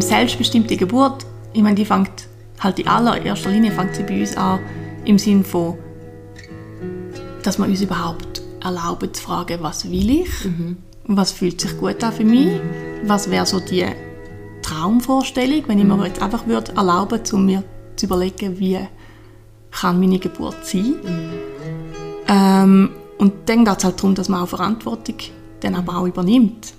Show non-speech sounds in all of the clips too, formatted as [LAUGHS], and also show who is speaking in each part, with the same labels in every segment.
Speaker 1: ähm, selbstbestimmte Geburt, ich meine, die fängt halt in allererster Linie fängt sie bei uns an, im Sinn von, dass wir uns überhaupt erlauben zu fragen, was will ich, mhm. was fühlt sich gut an für mich, was wäre so die Traumvorstellung, wenn ich mir jetzt einfach würde erlauben würde, mir zu überlegen, wie kann meine Geburt sein. Mhm. Ähm, und dann geht es halt darum, dass man auch Verantwortung dann aber auch übernimmt.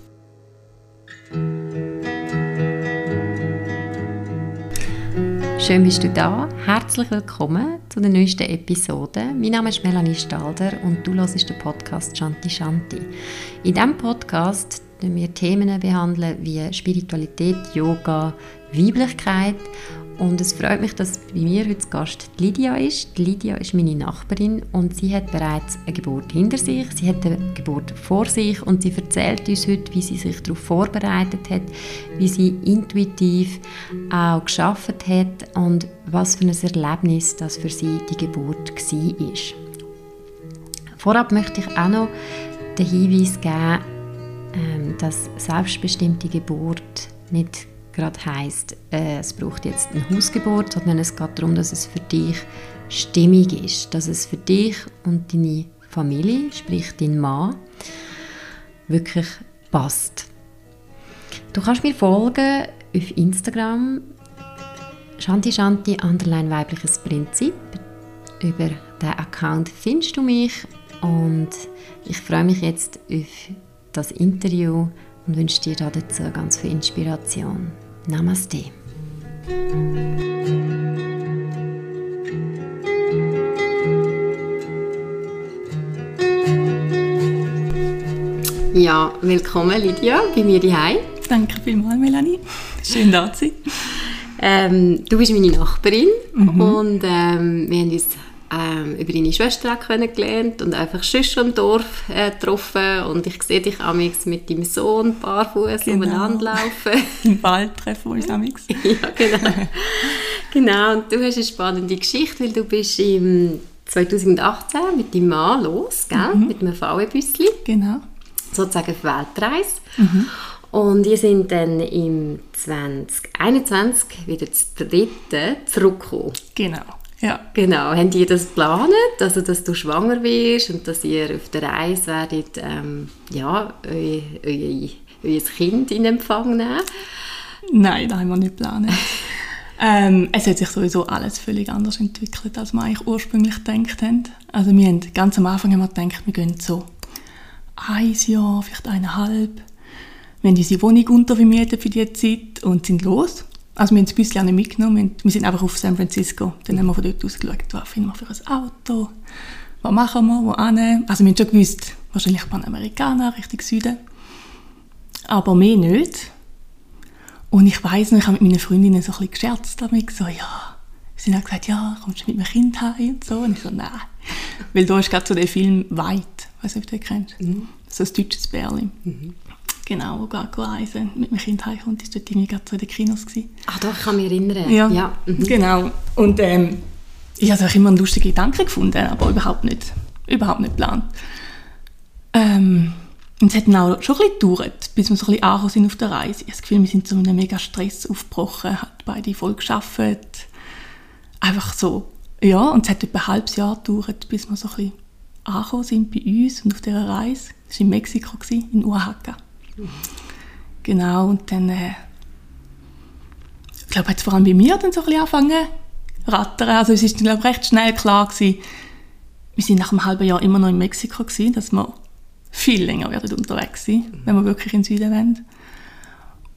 Speaker 2: Schön bist du da. Herzlich willkommen zu der neuesten Episode. Mein Name ist Melanie Stalder und du hörst den Podcast Shanti Shanti. In diesem Podcast behandeln wir Themen wie Spiritualität, Yoga, Weiblichkeit und es freut mich, dass bei mir heute Gast Lydia ist. Die Lydia ist meine Nachbarin und sie hat bereits eine Geburt hinter sich. Sie hat eine Geburt vor sich und sie erzählt uns heute, wie sie sich darauf vorbereitet hat, wie sie intuitiv auch geschafft hat und was für ein Erlebnis das für sie die Geburt war. Vorab möchte ich auch noch den Hinweis geben, ähm, dass selbstbestimmte Geburt nicht gerade heisst, äh, es braucht jetzt eine Hausgeburt, sondern es geht darum, dass es für dich stimmig ist, dass es für dich und deine Familie, sprich dein Mann, wirklich passt. Du kannst mir folgen auf Instagram Shanti Shanti Underline weibliches Prinzip. Über diesen Account findest du mich und ich freue mich jetzt auf das Interview und wünsche dir dazu ganz viel Inspiration. Namaste. Ja, willkommen Lydia bei mir daheim.
Speaker 1: Danke vielmals, Melanie. Schön da zu sein.
Speaker 2: Ähm, du bist meine Nachbarin mhm. und ähm, wir haben uns ähm, über deine Schwester kennengelernt und einfach schon im Dorf äh, getroffen und ich sehe dich amix mit deinem Sohn barfuß genau. umeinander laufen. [LAUGHS]
Speaker 1: Im Wald treffen wir uns amix. [LAUGHS]
Speaker 2: ja, genau. genau, und du hast eine spannende Geschichte, weil du bist im 2018 mit deinem Mann los, gell? Mhm. mit einem VW-Büsschen.
Speaker 1: Genau.
Speaker 2: Sozusagen auf Weltreise. Mhm. Und wir sind dann im 2021 wieder zu dritten zurückgekommen.
Speaker 1: Genau. Ja.
Speaker 2: Genau. Haben die das geplant, also dass du schwanger wirst und dass ihr auf der Reise werdet, ähm, ja, euer, euer, euer Kind in Empfang nehmen?
Speaker 1: Nein, das haben wir nicht geplant. [LAUGHS] ähm, es hat sich sowieso alles völlig anders entwickelt, als wir eigentlich ursprünglich gedacht haben. Also wir haben, ganz am Anfang haben wir gedacht, wir gehen so ein Jahr, vielleicht eineinhalb. Wir haben unsere Wohnung untervermietet für diese Zeit und sind los. Also wir haben das Büsschen auch nicht mitgenommen, wir sind einfach auf San Francisco. Dann haben wir von dort aus geschaut, was finden wir für ein Auto, was machen wir, wo hin. Also wir haben schon gewusst, wahrscheinlich Panamerikaner, Richtung Süden. Aber mehr nicht. Und ich weiss noch, ich habe mit meinen Freundinnen so ein bisschen gescherzt damit, so, ja, sie haben gesagt, ja, kommst du mit meinem Kind heim und so. Und ich so, nein. Weil da ist gerade so der Film «Weit», ich weiß nicht, ob du den kennst. Mhm. So ein deutsches Berlin. Mhm. Genau, wo reisen mit meinem Kind heimkommt, ist dort irgendwie gerade so in den Kinos gewesen.
Speaker 2: Ach doch, ich kann mich erinnern.
Speaker 1: Ja, ja. Mhm. genau. Und ähm, ich habe immer einen lustigen Gedanken gefunden, aber überhaupt nicht, überhaupt nicht geplant. Ähm, und es hat dann auch schon ein bisschen gedauert, bis wir so ein bisschen angekommen sind auf der Reise. Ich habe das Gefühl, wir sind so in einem mega Stress aufgebrochen, hat beide voll geschafft. Einfach so, ja, und es hat etwa ein halbes Jahr gedauert, bis wir so ein bisschen angekommen sind bei uns und auf dieser Reise. Das war in Mexiko, in Oaxaca. Genau, und dann, äh, ich glaube, hat es vor allem bei mir dann so ein bisschen angefangen rattern. Also es ist glaube recht schnell klar gewesen, wir sind nach einem halben Jahr immer noch in Mexiko gewesen, dass wir viel länger werden unterwegs sein, mhm. wenn wir wirklich in den Süden wollen.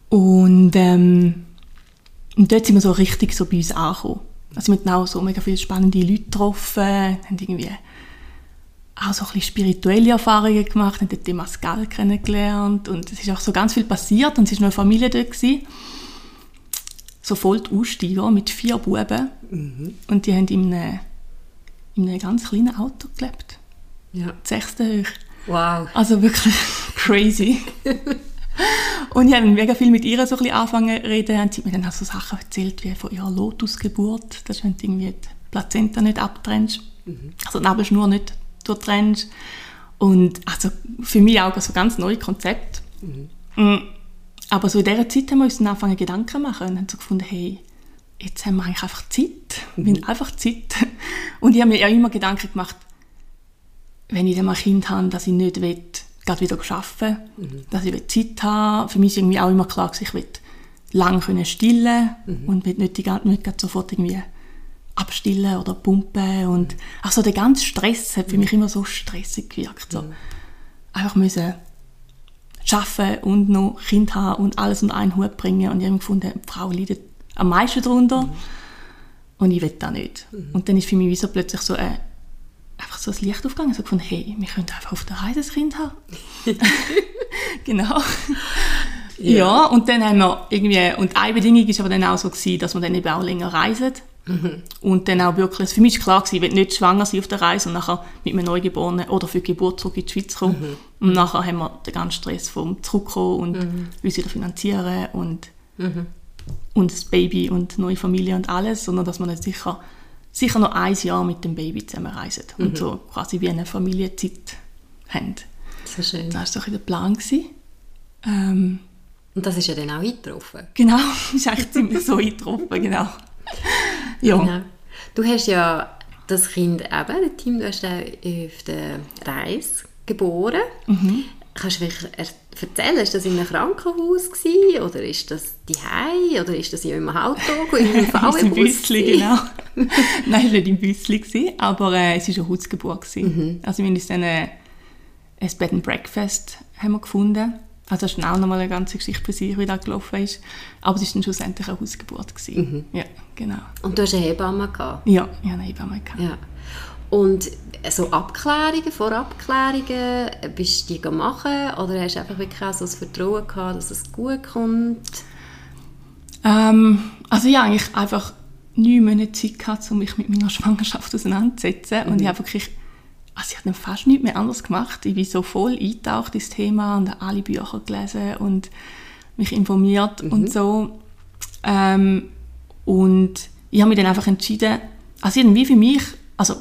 Speaker 1: Und, ähm, und dort sind wir so richtig so bei uns angekommen. Also wir haben auch so mega viele spannende Leute getroffen, haben irgendwie auch so ein bisschen spirituelle Erfahrungen gemacht, haben dort Mascal kennengelernt und es ist auch so ganz viel passiert und es war noch eine Familie dort. Gewesen. So voll die Aussteiger mit vier Buben mhm. und die haben in einem, in einem ganz kleinen Auto gelebt.
Speaker 2: Ja.
Speaker 1: Sechste hoch.
Speaker 2: Wow.
Speaker 1: Also wirklich [LAUGHS] crazy. und ich habe mega viel mit ihr so ein bisschen angefangen zu reden. Und sie hat mir dann auch so Sachen erzählt, wie von ihrer Lotusgeburt. Das ist, wenn du irgendwie die Plazenta nicht abtrennst. Mhm. Also die Nabelschnur nicht durchtrennst. Und also für mich auch so ein ganz neues Konzept. Mhm. Mm, aber so in dieser Zeit haben wir uns dann angefangen Gedanken zu machen und haben so gefunden, hey, jetzt haben wir eigentlich einfach Zeit. Wir haben einfach Zeit. Und ich habe mir ja immer Gedanken gemacht, wenn ich dann mal ein Kind habe, dass ich nicht will, gerade wieder arbeiten will, dass ich Zeit habe. Für mich ist irgendwie auch immer klar, dass ich will lang können stillen und will nicht, die, nicht sofort irgendwie abstillen oder pumpen. Und auch so der ganze Stress hat für mich immer so stressig gewirkt. So. Einfach müssen arbeiten und noch Kind haben und alles unter einen Hut bringen. Und ich habe gefunden, die Frau leidet am meisten darunter. Und ich will das nicht. Und dann ist für mich wie so plötzlich so ein, einfach so ein Licht aufgegangen. So gefunden, hey, wir können einfach auf der Reise ein Kind haben. [LAUGHS] genau. Ja. und dann haben wir irgendwie, und eine Bedingung ist aber dann auch so gewesen, dass wir dann eben auch länger reisen. Und dann auch wirklich, für mich war klar gewesen, ich will nicht schwanger sein auf der Reise und nachher mit einem Neugeborenen oder für die Geburt zurück in die Schweiz kommen. Und nachher haben wir den ganzen Stress vom Zurückkommen und uns wieder finanzieren und, und das Baby und neue Familie und alles, sondern dass wir dann sicher, sicher noch ein Jahr mit dem Baby zusammen reisen und so quasi wie eine Familienzeit haben.
Speaker 2: So schön.
Speaker 1: Das war so der Plan. Gewesen. Ähm,
Speaker 2: Und das ist ja dann auch eingetroffen.
Speaker 1: Genau, [LAUGHS] ist eigentlich ziemlich so eingetroffen, genau. Ja,
Speaker 2: Genau. Du hast ja das Kind eben, der Team, du hast auf der Reise geboren.
Speaker 1: Mhm.
Speaker 2: Kannst du vielleicht er- erzählen, ist das in einem Krankenhaus gewesen, oder ist das die oder ist das in einem Auto, in [LAUGHS] einem
Speaker 1: im
Speaker 2: VW-Bus?
Speaker 1: Büssli,
Speaker 2: gewesen?
Speaker 1: genau. [LAUGHS] Nein, es war nicht im Büssli, gewesen, aber äh, es war eine Hausgeburt. gewesen. Also wir haben uns dann äh, ein Bed and Breakfast haben wir gefunden. Also das ist auch nochmal eine ganze Geschichte für sich, wie das gelaufen ist. Aber es war dann schlussendlich eine Hausgeburt. Gewesen. Ja, genau.
Speaker 2: Und du hast eine Hebamme gehabt.
Speaker 1: Ja, ich hatte eine Hebamme. gehabt.
Speaker 2: Ja. Und so Abklärungen, Vorabklärungen, bist du die machen oder hast du einfach wirklich auch so das Vertrauen gehabt, dass es gut kommt?
Speaker 1: Ähm, also ich hatte eigentlich einfach neun Monate Zeit gehabt, um mich mit meiner Schwangerschaft auseinanderzusetzen. Und ich habe wirklich, also ich habe dann fast nichts mehr anderes gemacht. Ich bin so voll eingetaucht ins Thema und habe alle Bücher gelesen und mich informiert und so. Ähm, und ich habe mich dann einfach entschieden, also irgendwie für mich, also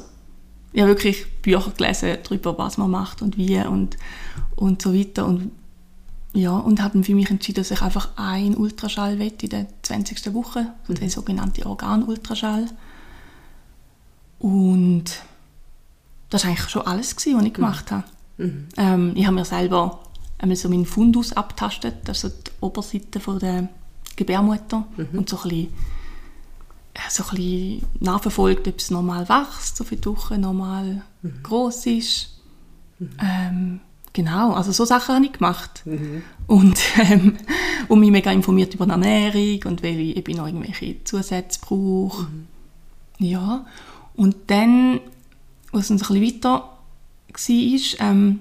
Speaker 1: ich habe wirklich Bücher gelesen darüber, was man macht und wie und, und so weiter. Und ja, und habe dann für mich entschieden, dass ich einfach einen Ultraschall will in der 20. Woche, so der sogenannte Organultraschall. Und das war eigentlich schon alles, gewesen, was ich gemacht habe. Ähm, ich habe mir selber einmal so meinen Fundus abtastet, das ist so die Oberseite von der Gebärmutter. Und so ein bisschen, äh, so ein bisschen nachverfolgt, ob es normal wächst, so viele Wochen normal groß ist. Ähm, genau, also so Sachen habe ich gemacht. Und, [LAUGHS] ähm, und mich mega informiert über die Ernährung und welche ich noch irgendwelche Zusätze brauche. Ja, und dann, als es ein bisschen weiter war, ähm,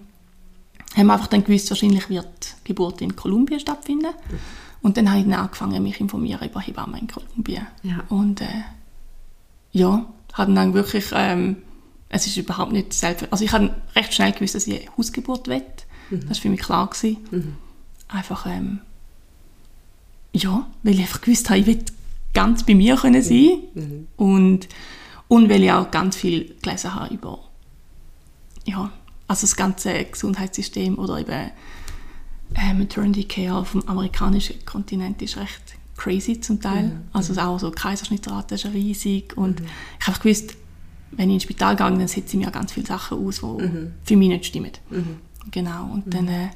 Speaker 1: haben wir einfach dann gewusst, wahrscheinlich wird die Geburt in Kolumbien stattfinden. Und dann habe ich dann angefangen, mich informieren über Hebammen in Kolumbien.
Speaker 2: Ja.
Speaker 1: Und äh, ja, habe dann wirklich, ähm, es ist überhaupt nicht selbst, also ich habe recht schnell gewusst, dass ich Hausgeburt will. Das war für mich klar. Gewesen. Einfach, ähm, ja, weil ich einfach gewusst habe, ich will ganz bei mir können sein und, und weil ich auch ganz viel gelesen habe über ja, also das ganze Gesundheitssystem oder eben äh, Maternity Care auf dem amerikanischen Kontinent ist recht crazy zum Teil. Also auch so Kaiserschnittrate ist riesig und ich habe gewusst, wenn ich ins Spital gehe, dann setze ich mir ganz viele Sachen aus, die für mich nicht stimmen. Genau, und dann... Äh,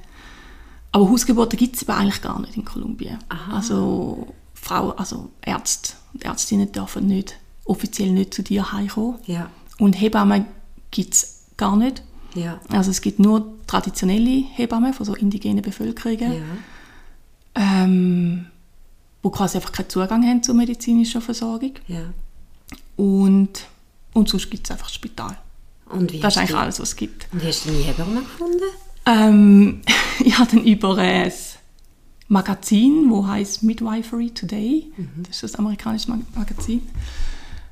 Speaker 1: aber Hausgeburten gibt es aber eigentlich gar nicht in Kolumbien. Also Frauen, also Ärzte und Ärztinnen dürfen nicht, offiziell nicht zu dir heimkommen.
Speaker 2: Ja,
Speaker 1: Und Hebammen gibt es gar nicht.
Speaker 2: ja,
Speaker 1: Also es gibt nur traditionelle Hebammen von so indigenen Bevölkerungen,
Speaker 2: ja.
Speaker 1: ähm, die quasi einfach keinen Zugang haben zur medizinischen Versorgung.
Speaker 2: ja.
Speaker 1: Und, und sonst gibt es einfach das Spital.
Speaker 2: Und wie
Speaker 1: Das ist eigentlich
Speaker 2: du,
Speaker 1: alles, was es gibt.
Speaker 2: Und hast du deine Hebamme gefunden?
Speaker 1: Ähm, [LAUGHS] ich habe dann über ein Magazin, wo heißt Midwifery Today, das ist das amerikanische Mag Magazin,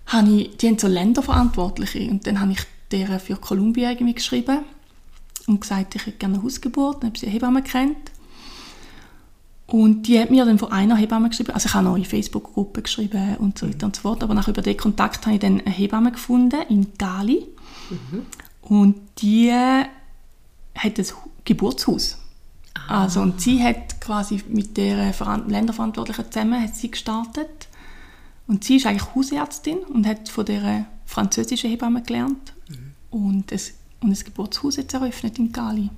Speaker 1: habe ich, die haben so Länderverantwortliche und dann habe ich deren für Kolumbien irgendwie geschrieben und gesagt, ich hätte gerne eine Hausgeburt, dann habe sie eine Hebamme kennt. Und die hat mir dann von einer Hebamme geschrieben, also ich habe noch in Facebook-Gruppen geschrieben und so weiter und so fort, aber nach über den Kontakt habe ich dann eine Hebamme gefunden in Gali und die hat ein Geburtshaus. Also, und sie hat quasi mit der Veran- Länderverantwortlichen zusammen hat sie gestartet. Und sie ist eigentlich Hausärztin und hat von der französischen Hebamme gelernt und, es, und ein Geburtshaus jetzt eröffnet in Gali.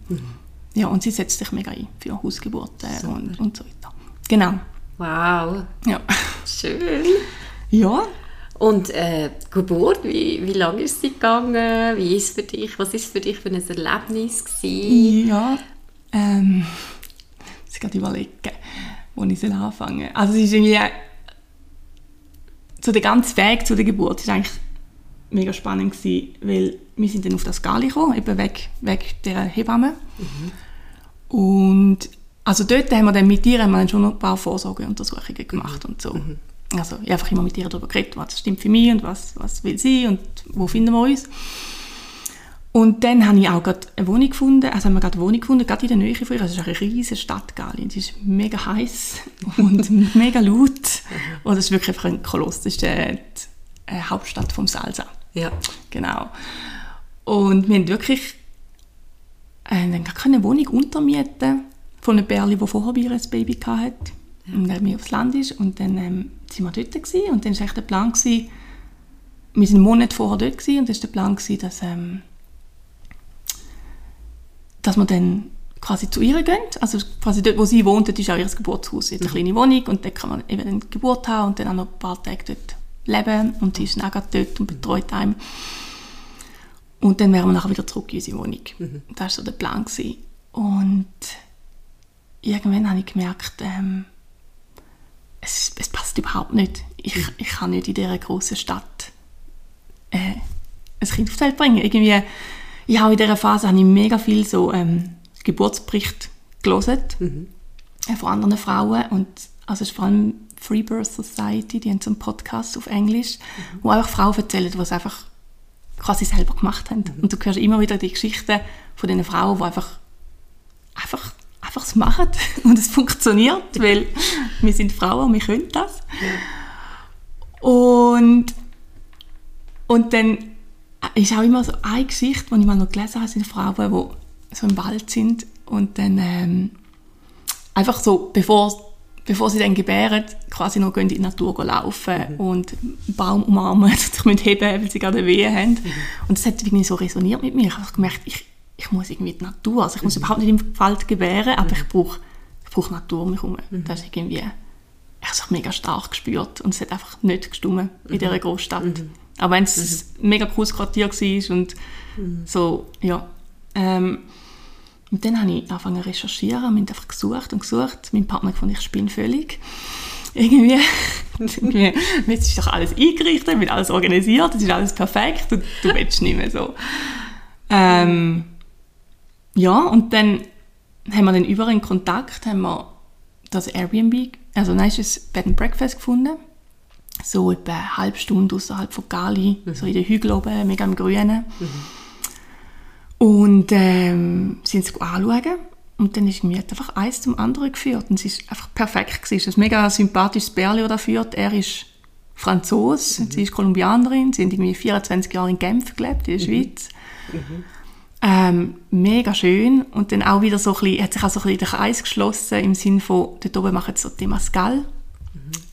Speaker 1: Ja, und sie setzt sich mega ein für Hausgeburten und, und so weiter. Genau.
Speaker 2: Wow,
Speaker 1: Ja.
Speaker 2: schön.
Speaker 1: Ja,
Speaker 2: Und äh, Geburt, wie, wie lange ist sie gegangen? Wie ist für dich? Was ist für dich für ein Erlebnis gewesen?
Speaker 1: Ja, ähm, ich muss gerade überlegen, wo ich soll anfangen Also es ist irgendwie, so der ganze Weg zu der Geburt ist eigentlich mega spannend gewesen, weil wir sind dann auf das Gali gekommen, eben weg, weg der Hebamme. Und also dort haben wir dann mit ihr haben wir schon ein paar Vorsorgeuntersuchungen gemacht und so. Also ich habe einfach immer mit ihr darüber geredet, was stimmt für mich und was, was will sie und wo finden wir uns. Und dann habe ich auch gerade eine Wohnung gefunden, also haben wir gerade eine Wohnung gefunden, gerade in der Nähe von ihr. Also es ist eine riesige Stadt, Gali. Und sie ist mega heiß [LAUGHS] und mega laut. Und es ist wirklich einfach ein Koloss. Das ist die, die Hauptstadt vom Salsa.
Speaker 2: Ja.
Speaker 1: Genau. Und wir haben wirklich äh, dann gar keine Wohnung untermieten von einem Bärli, der vorher bei ihr ein Baby hatte. Und der mir aufs Land ist. Und dann ähm, sind wir dort gewesen. und dann war echt der Plan, gewesen, wir sind einen Monat vorher dort gewesen, und dann war der Plan, gewesen, dass, ähm, dass wir dann quasi zu ihr gehen. Also quasi dort, wo sie wohnt, dort ist auch ihr Geburtshaus, jetzt eine kleine Wohnung und dort kann man eben die Geburt haben und dann auch noch ein paar Tage dort leben und sie ist dann auch dort und betreut einen. Und dann wären wir nachher wieder zurück in unsere Wohnung. Das war so der Plan. Gewesen. Und irgendwann habe ich gemerkt, ähm, es, es passt überhaupt nicht. Ich, ich kann nicht in dieser großen Stadt äh, ein Kind auf die Welt bringen. Irgendwie, ja, auch in dieser Phase habe ich mega viel so ähm, Geburtsbericht gelesen äh, von anderen Frauen und also es ist vor allem Free Birth Society, die haben so einen Podcast auf Englisch, wo einfach Frauen erzählen, die es einfach quasi selber gemacht haben. Und du hörst immer wieder die Geschichten von diesen Frauen, die einfach einfach einfach es machen [LAUGHS] und es funktioniert, weil [LAUGHS] wir sind Frauen, wir können das. Und und dann ist auch immer so eine Geschichte, die ich mal noch gelesen habe, sind Frauen, die so im Wald sind und dann ähm, einfach so, bevor, bevor sie dann gebären, quasi noch gehen in die Natur laufen und einen Baum umarmen und [LAUGHS] sich müssen heben, weil sie gerade Wehen haben. Und das hat irgendwie so resoniert mit mir. Ich habe gemerkt, ich, ich muss irgendwie die Natur, also ich muss überhaupt nicht im Wald gebären, aber ich brauche ich brauche Natur um mich herum. Das ist irgendwie, ich habe es mega stark gespürt und es hat einfach nicht gestummen in dieser Großstadt. Auch wenn es ein mega cooles Quartier war und so, ja. Ähm, und dann habe ich angefangen zu recherchieren, haben einfach gesucht und gesucht. Mein Partner fand ich spinne völlig. Irgendwie, [LAUGHS] irgendwie, jetzt ist doch alles eingerichtet, wird alles organisiert, es ist alles perfekt und du willst nicht mehr so. Ähm, ja, und dann haben wir dann über in Kontakt, haben wir das Airbnb, also nein, ist es Bed and Breakfast gefunden. So etwa eine halbe Stunde außerhalb von Gali, so in den Hügeln oben, mega im Grünen. Und ähm, sind es anschauen. Und dann ist mir einfach eins zum anderen geführt. Und es ist einfach perfekt. gewesen. Es ist ein mega sympathisches Bärli, das da führt. Er ist Franzos, sie ist Kolumbianerin. Sie haben irgendwie 24 Jahre in Genf gelebt, in der Schweiz. Ähm, mega schön. Und dann auch wieder so ein bisschen, hat sich auch so ein bisschen der Kreis geschlossen im Sinne von, dort oben machen sie so Temascal.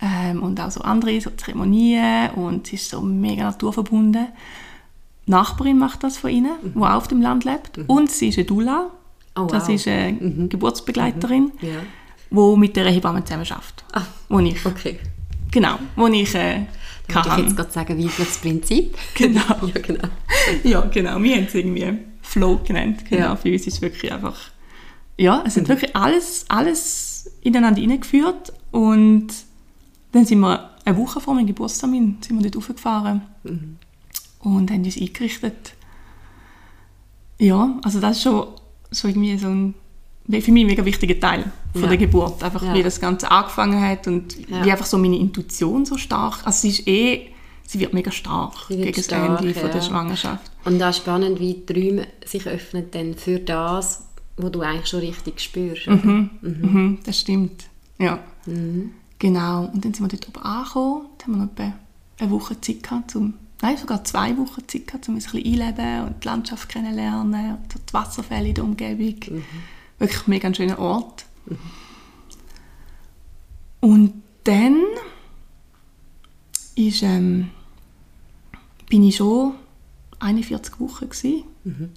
Speaker 1: Ähm, und auch so andere so Zeremonien. Und sie ist so mega naturverbunden. Die Nachbarin macht das von ihnen, die auch auf dem Land lebt. Und sie ist eine Doula.
Speaker 2: Oh,
Speaker 1: Das
Speaker 2: wow.
Speaker 1: ist eine Geburtsbegleiterin,
Speaker 2: Ja.
Speaker 1: die mit der Hebamme zusammen arbeitet.
Speaker 2: Ah,
Speaker 1: Wo ich,
Speaker 2: okay.
Speaker 1: genau, wo ich äh,
Speaker 2: Würde ich
Speaker 1: kann.
Speaker 2: jetzt gerade sagen, weibliches Prinzip. [LAUGHS]
Speaker 1: Genau. [LAUGHS]
Speaker 2: ja, genau.
Speaker 1: Ja, genau. Wir haben es irgendwie Flow genannt. Genau.
Speaker 2: Ja.
Speaker 1: Für uns ist es wirklich einfach, ja, es hat wirklich alles, alles ineinander hineingeführt und dann sind wir eine Woche vor meinem Geburtstermin sind wir dort raufgefahren und haben uns eingerichtet. Ja, also das ist schon so irgendwie so ein für mich ein mega wichtiger Teil von
Speaker 2: Ja.
Speaker 1: der Geburt. Einfach
Speaker 2: Ja.
Speaker 1: wie das Ganze angefangen hat und
Speaker 2: Ja.
Speaker 1: wie einfach so meine Intuition so stark, also sie ist eh, sie wird mega stark
Speaker 2: wird
Speaker 1: gegen das
Speaker 2: stark,
Speaker 1: Ende von der. Schwangerschaft.
Speaker 2: Und auch spannend, wie die Räume sich öffnen dann für das, was du eigentlich schon richtig spürst. oder?
Speaker 1: Mhm, das stimmt. Ja. Genau. Und dann sind wir dort oben angekommen. Dann haben wir noch etwa eine Woche Zeit gehabt, zum, nein, sogar zwei Wochen Zeit gehabt, um uns ein bisschen einleben und die Landschaft kennenlernen und so die Wasserfälle in der Umgebung. Wirklich mega ein schöner Ort. Und dann ist, ähm, bin ich schon 41 Wochen gewesen.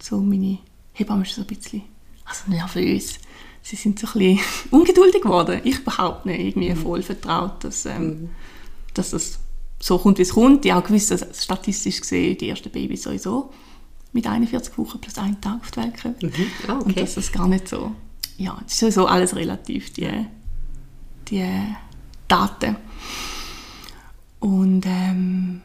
Speaker 1: So meine Hebamme ist so ein bisschen also nervös. Sie sind so ein bisschen [LAUGHS] ungeduldig geworden. Ich überhaupt nicht. Irgendwie voll vertraut, dass, ähm, dass das so kommt, wie es kommt. Ich habe gewusst, dass statistisch gesehen die ersten Babys sowieso mit 41 Wochen plus einen Tag auf die Welt kommen.
Speaker 2: Ah,
Speaker 1: Und
Speaker 2: okay.
Speaker 1: dass das gar nicht so... Ja, es ist sowieso alles relativ, die, die Daten. Und, ähm,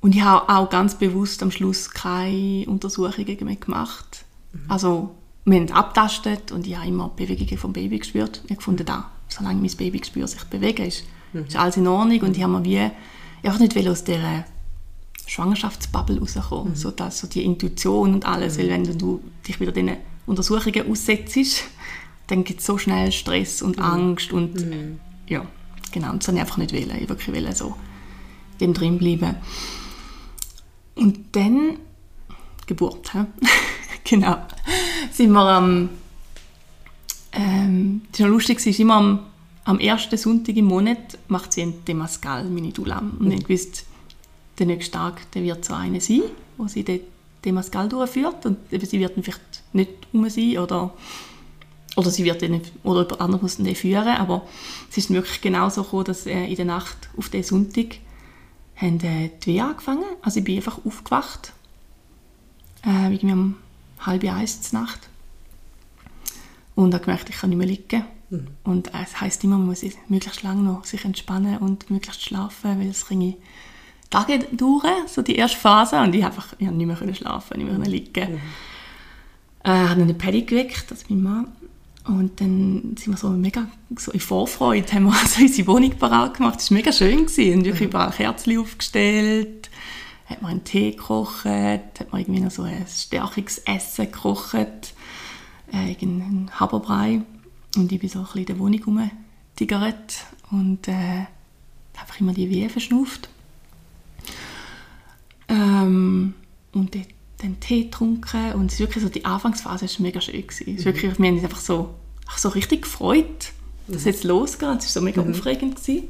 Speaker 1: und ich habe auch ganz bewusst am Schluss keine Untersuchungen mehr gemacht. Also wir haben abtastet und ich habe immer die Bewegungen vom Baby gespürt. Ich gefunden, da, solange mein Baby spürt, sich bewegen, ist, ist alles in Ordnung. Und ich habe mir wie einfach nicht aus dieser Schwangerschaftsbubble rauskommen. So, dass, so die Intuition und alles. Weil wenn du dich wieder diesen Untersuchungen aussetzt, dann gibt es so schnell Stress und Angst und äh, ja, genau. Und das wollte ich einfach nicht wollen. Ich wirklich wollte so dem drin bleiben. Und dann Geburt, hä? [LAUGHS] genau. Sind wir am ähm, ist noch lustig, ist immer am, am ersten Sonntag im Monat macht sie ein Temascal, meine Dula. Und ich wusste, der nächste Tag der wird so eine sein, wo sie den Temascal durchführt und sie wird dann vielleicht nicht um sein oder oder sie wird nicht, oder jemand anderes muss den führen, aber es ist wirklich genau so gekommen, dass äh, in der Nacht auf den Sonntag haben äh, die Wehen angefangen. Also ich bin einfach aufgewacht, äh, irgendwie um halb eins zur Nacht und habe gemerkt, ich kann nicht mehr liegen. Und äh, es heisst immer, man muss sich möglichst lange noch sich entspannen und möglichst schlafen, weil es ringe Tage dauern, so die erste Phase, und ich habe einfach ich nicht mehr schlafen, nicht mehr liegen. Äh, habe dann den Paddy geweckt, also mein Mann, und dann sind wir so mega so in Vorfreude, haben wir [LAUGHS] also unsere Wohnung parat gemacht. Das war mega schön. Gewesen. Und wirklich überall Kerzen aufgestellt, hat man einen Tee gekocht, hat man irgendwie noch so ein Stärkungsessen gekocht, äh, irgendeinen Haberbrei. Und ich bin so ein bisschen in der Wohnung rumgetigert und äh, einfach immer die Wehen verschnauft. Ähm, und dort dann Tee getrunken und es ist wirklich so, die Anfangsphase war mega schön. Gewesen. Es ist wirklich, wir haben uns einfach so, einfach so richtig gefreut, dass es jetzt losgeht. Es war so mega aufregend. Gewesen.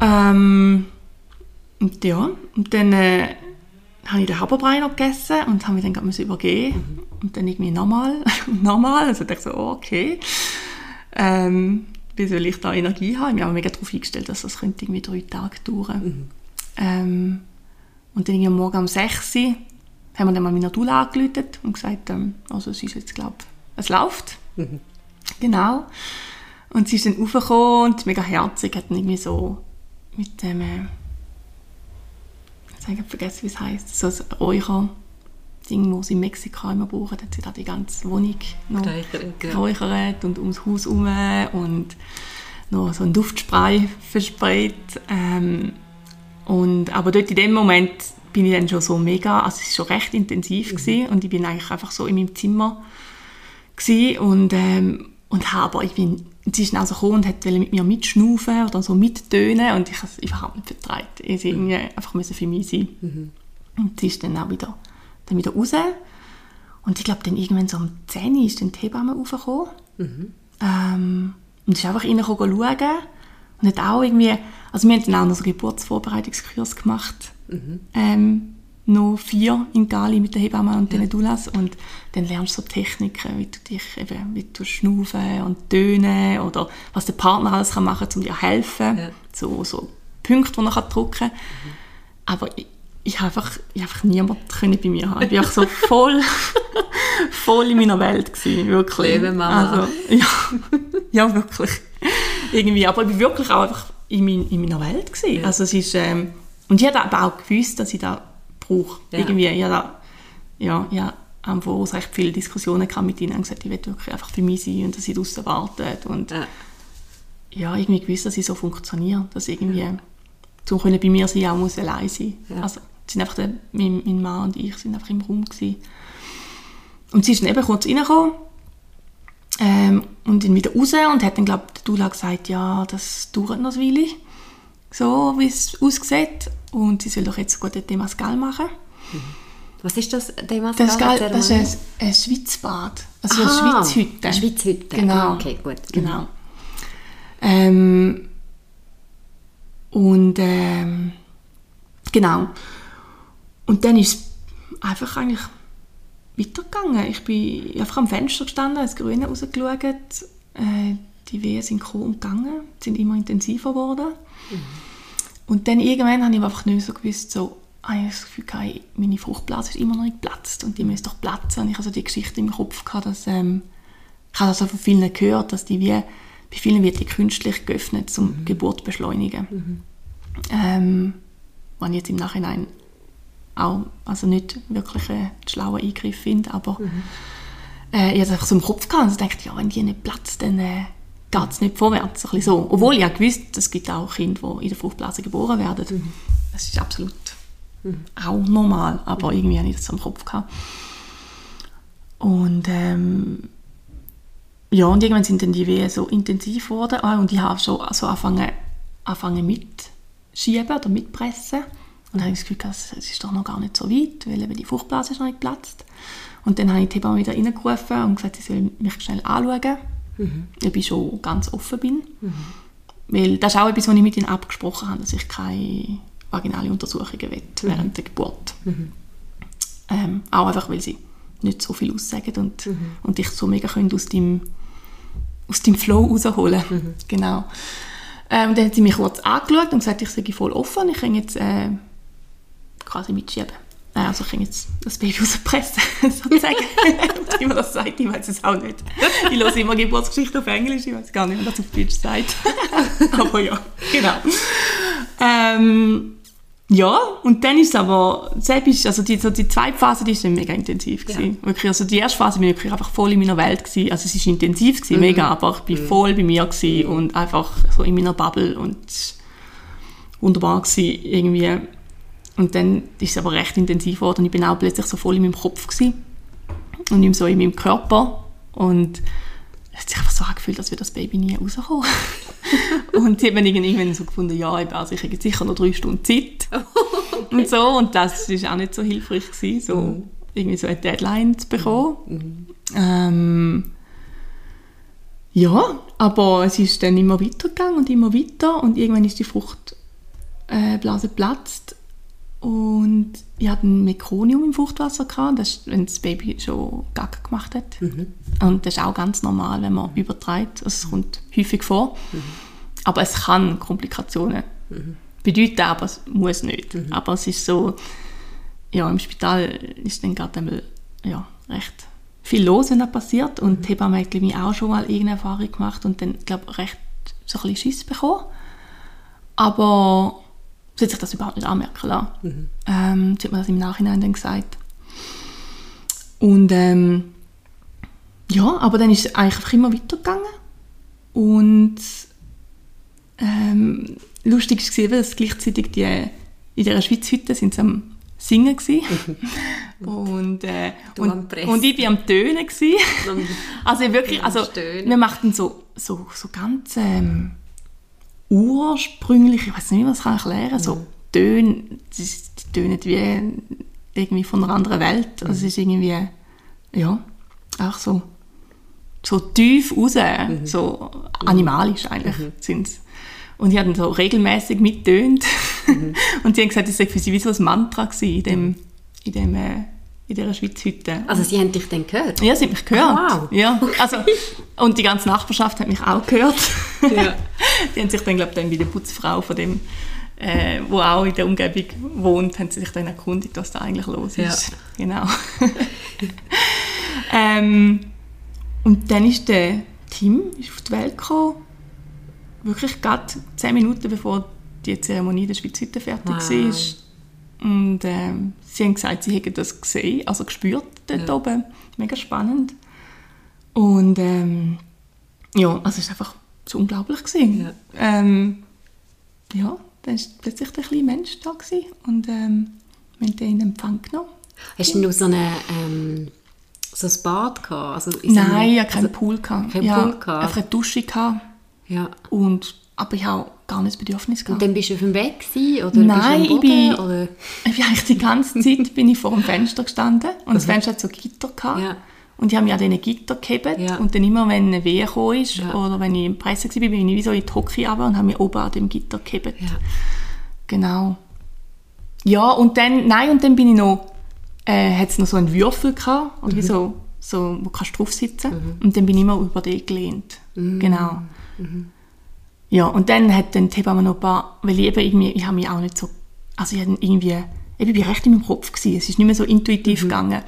Speaker 1: Ähm, und ja, und dann äh, habe ich den Haberbrei noch gegessen und habe mich dann gerade übergeben und dann irgendwie nochmal und [LAUGHS] nochmal. Also dachte ich so, oh, okay. Ähm, wie soll ich da Energie haben? Ich habe mich mega darauf eingestellt, dass das könnte irgendwie drei Tage dauern. Ähm, und dann irgendwie am Morgen um 6 Uhr haben wir dann mal meiner Dula angerufen und gesagt, ähm, also es ist jetzt, glaube es läuft. Genau. Und sie ist dann raufgekommen und mega herzig, hat dann irgendwie so mit dem, äh, jetzt habe ich vergessen, wie es heisst, so ein Räucher-Ding, das sie in Mexiko immer brauchen, hat sie da die ganze Wohnung noch
Speaker 2: Geräuchert,
Speaker 1: und ums Haus herum und noch so ein Duftspray versprayt. Ähm, und, aber dort in dem Moment bin ich dann schon so mega, also es war schon recht intensiv gewesen, und ich bin eigentlich einfach so in meinem Zimmer gewesen und, ähm, und habe aber irgendwie, sie ist dann auch so gekommen und wollte mit mir mitschnaufen oder so mittönen. Und ich habe es überhaupt nicht vertreibt. Ich irgendwie einfach müssen für mich sein. Und sie ist dann auch wieder, dann wieder raus. Und ich glaube dann irgendwann so um 10 Uhr ist dann die Hebamme raufgekommen. Ähm, und ist einfach reingekommen schauen. Und hat auch irgendwie, also wir haben dann auch noch so einen Geburtsvorbereitungskurs gemacht, ähm, noch vier in Gali mit der Hebamme und den Doulas und dann lernst du so Techniken, wie du dich eben, wie du schnaufen und tönen oder was der Partner alles kann machen kann, um dir zu helfen,
Speaker 2: Ja.
Speaker 1: so, so Punkte, die er kann drücken kann. Aber ich, ich habe einfach, ich habe einfach niemanden können bei mir haben. Ich war so voll, [LAUGHS] voll in meiner Welt gewesen, wirklich.
Speaker 2: Leben, Mama.
Speaker 1: Also, ja, [LAUGHS] ja, wirklich. Irgendwie, aber ich war wirklich auch einfach in, mein, in meiner Welt gewesen.
Speaker 2: Ja.
Speaker 1: Also es ist, ähm, und ich habe aber auch gewusst, dass ich das brauche.
Speaker 2: Ja.
Speaker 1: Irgendwie, ich habe ja, ja, am Voraus recht viele Diskussionen mit ihnen und gesagt, ich will wirklich einfach für mich sein und dass sie draussen wartet und
Speaker 2: Ja.
Speaker 1: ja, irgendwie gewusst, dass ich so funktioniere, dass irgendwie zum können bei mir sein auch muss allein sein.
Speaker 2: Ja.
Speaker 1: Also sind einfach der, mein, mein Mann und ich sind einfach im Raum gewesen. Und sie ist dann eben kurz reingekommen ähm, und dann wieder raus und hat dann glaube ich der Dula gesagt, ja, das dauert noch ein Weile, so wie es aussieht und sie soll doch jetzt gut den Temascal machen.
Speaker 2: Was ist das, Demas?
Speaker 1: Das geil, das ist ein, ein Schweizbad, also
Speaker 2: Aha,
Speaker 1: eine Schweizhütte.
Speaker 2: eine Schweizhütte.
Speaker 1: Genau.
Speaker 2: Ah, okay, gut.
Speaker 1: Genau. Ähm, und ähm, genau. Und dann ist es einfach eigentlich weitergegangen. Ich bin einfach am Fenster gestanden, ins Grüne rausgeschaut. Äh, die Wehen sind gekommen und gegangen, sind immer intensiver geworden. Mhm. Und dann irgendwann habe ich einfach nicht so gewusst, so, ah, ich das Gefühl, gehabt, meine Fruchtblase ist immer noch nicht geplatzt und die müsste doch platzen. Und ich hatte also die Geschichte im Kopf, gehabt, dass ähm, ich habe also von vielen gehört, dass die wie, bei vielen wird die künstlich geöffnet, um mhm. Geburt zu beschleunigen. Mhm. Ähm, was ich jetzt im Nachhinein auch also nicht wirklich einen schlauen Eingriff finde, aber mhm. äh, ich hatte einfach so im Kopf gehabt und dachte, ja, wenn die nicht platzt, dann äh, geht es nicht vorwärts. Ein so. Obwohl ich ja gewusst, es gibt auch Kinder, die in der Fruchtblase geboren werden. Mhm. Das ist absolut mhm. auch normal, aber irgendwie hatte ich das im Kopf gehabt. Und ähm, ja, und irgendwann sind dann die Wehen so intensiv geworden ah, und ich habe schon also angefangen, angefangen mitschieben oder mitpressen. Und dann habe ich das Gefühl, es ist doch noch gar nicht so weit, weil eben die Fruchtblase ist noch nicht geplatzt. Und dann habe ich die Hebamme wieder reingerufen und gesagt, sie soll mich schnell anschauen, mhm. ob ich schon ganz offen bin. Mhm. Weil das ist auch etwas, was ich mit ihnen abgesprochen habe, dass ich keine vaginale Untersuchungen will mhm. während der Geburt. Mhm. Ähm, auch einfach, weil sie nicht so viel aussagen und, mhm. und dich so mega können aus dem aus dem Flow rausholen. Mhm. Genau. Ähm, dann hat sie mich kurz angeschaut und gesagt, ich sei voll offen, ich kann jetzt äh, quasi mitschieben. Äh, also ich kann jetzt das Baby rauspressen, [LAUGHS] sozusagen. wie man das sagt, ich weiß es auch nicht. Ich höre immer Geburtsgeschichte auf Englisch, ich weiß gar nicht, wie man das auf Deutsch sagt. [LAUGHS] aber ja, genau. Ähm, ja, und dann ist es aber, selbst, also die, so die zweite Phase, die ist dann mega intensiv gewesen. Ja. Wirklich, also die erste Phase bin ich wirklich einfach voll in meiner Welt gewesen. Also es ist intensiv gewesen, mhm. mega, aber ich bin mhm. voll bei mir gewesen mhm. und einfach so in meiner Bubble und wunderbar gewesen, irgendwie. Und dann ist es aber recht intensiv geworden und ich bin auch plötzlich so voll in meinem Kopf gewesen und nicht so in meinem Körper und es hat sich einfach so angefühlt, als würde das Baby nie rauskommen. [LAUGHS] und sie haben irgendwann so gefunden, ja, also ich habe sicher noch drei Stunden Zeit. [LAUGHS] und so, und das war auch nicht so hilfreich, gewesen, so mhm. irgendwie so eine Deadline zu bekommen. Mhm. Ähm, ja, aber es ist dann immer weitergegangen und immer weiter und irgendwann ist die Fruchtblase äh, geplatzt und ich hatte ein Mekonium im Fruchtwasser, gehabt, das ist, wenn das Baby schon Gaga gemacht hat. Mhm. Und das ist auch ganz normal, wenn man übertreibt. Es kommt häufig vor. Mhm. Aber es kann Komplikationen mhm. bedeuten, aber es muss nicht. Mhm. Aber es ist so, ja, im Spital ist dann gerade einmal ja, recht viel los, wenn das passiert. Und die Hebamme hat glaube ich, auch schon mal irgendeine Erfahrung gemacht und dann, glaube recht so ein bisschen Schiss bekommen. Aber Sie hat sich das überhaupt nicht anmerken lassen. Mhm. Ähm, sie hat mir das im Nachhinein dann gesagt. Und ähm, ja, aber dann ist es eigentlich einfach immer weitergegangen. Und ähm, lustig war, dass gleichzeitig die, in dieser Schweizhütte sind sie am Singen mhm. [LAUGHS] und, äh, und, und ich war am Tönen [LAUGHS] also wirklich, also wir machten so, so, so ganz ähm, ursprünglich, ich weiß nicht, wie man kann erklären kann, so Töne, die, die tönen wie irgendwie von einer anderen Welt. Also es ist irgendwie, ja, auch so, so tief raus, mhm. so animalisch eigentlich mhm. sind Und die haben so regelmäßig mittönt. Mhm. [LAUGHS] Und sie haben gesagt, das sei für sie wie so ein Mantra in dem, in dem äh, in dieser Schweizhütte.
Speaker 2: Also sie haben dich dann gehört?
Speaker 1: Ja, sie haben mich gehört. Oh, wow. Ja, [LAUGHS] also, und die ganze Nachbarschaft hat mich auch gehört. Ja. [LAUGHS] die haben sich dann, glaube ich, dann bei der Putzfrau von dem, äh, wo auch in der Umgebung wohnt, haben sie sich dann erkundigt, was da eigentlich los ist. Ja. Genau. [LAUGHS] ähm, und dann ist der Tim ist auf die Welt gekommen, wirklich gerade zehn Minuten bevor die Zeremonie der Schweizhütte fertig wow. war und ähm, sie haben gesagt, sie hätten das gesehen, also gespürt dort ja. oben. Mega spannend. Und ähm, ja, also es war einfach so unglaublich. Gewesen. Ja. Ähm, ja, dann war plötzlich der kleine Mensch da gewesen und ähm, wir haben den in Empfang genommen.
Speaker 2: Hast du noch so eine... Ähm so ein Bad gehabt?
Speaker 1: Also Nein, ich hatte keinen also, Pool. Gehabt. Kein ja, Pool gehabt? Einfach eine Dusche gehabt. Ja. Und, aber ich habe gar nicht das Bedürfnis
Speaker 2: gehabt. Und dann bist du auf dem Weg gewesen, oder
Speaker 1: Nein, bist du am Boden, [LAUGHS] ich, bin, oder? ich bin eigentlich die ganze Zeit bin ich vor dem Fenster gestanden und das Fenster hat so Gitter gehabt. Ja. Und ich habe mich an diesen Gitter gehebt.
Speaker 2: Ja.
Speaker 1: Und dann immer, wenn eine Wehe gekommen ist,
Speaker 2: Ja.
Speaker 1: oder wenn ich im Presse war, bin ich wie so in die Hocke runter und habe mich oben an dem Gitter gehebt.
Speaker 2: Ja.
Speaker 1: Genau. Ja, und dann, nein, und dann bin ich noch, äh, hat es noch so einen Würfel gehabt, oder wie so, so, wo kannst du drauf sitzen. Und dann bin ich immer über den gelehnt. Genau. Ja, und dann hat dann die Hebamme noch ein paar, weil ich eben irgendwie, ich habe mich auch nicht so, also ich hatte irgendwie, ich bin recht in meinem Kopf gewesen, es ist nicht mehr so intuitiv gegangen.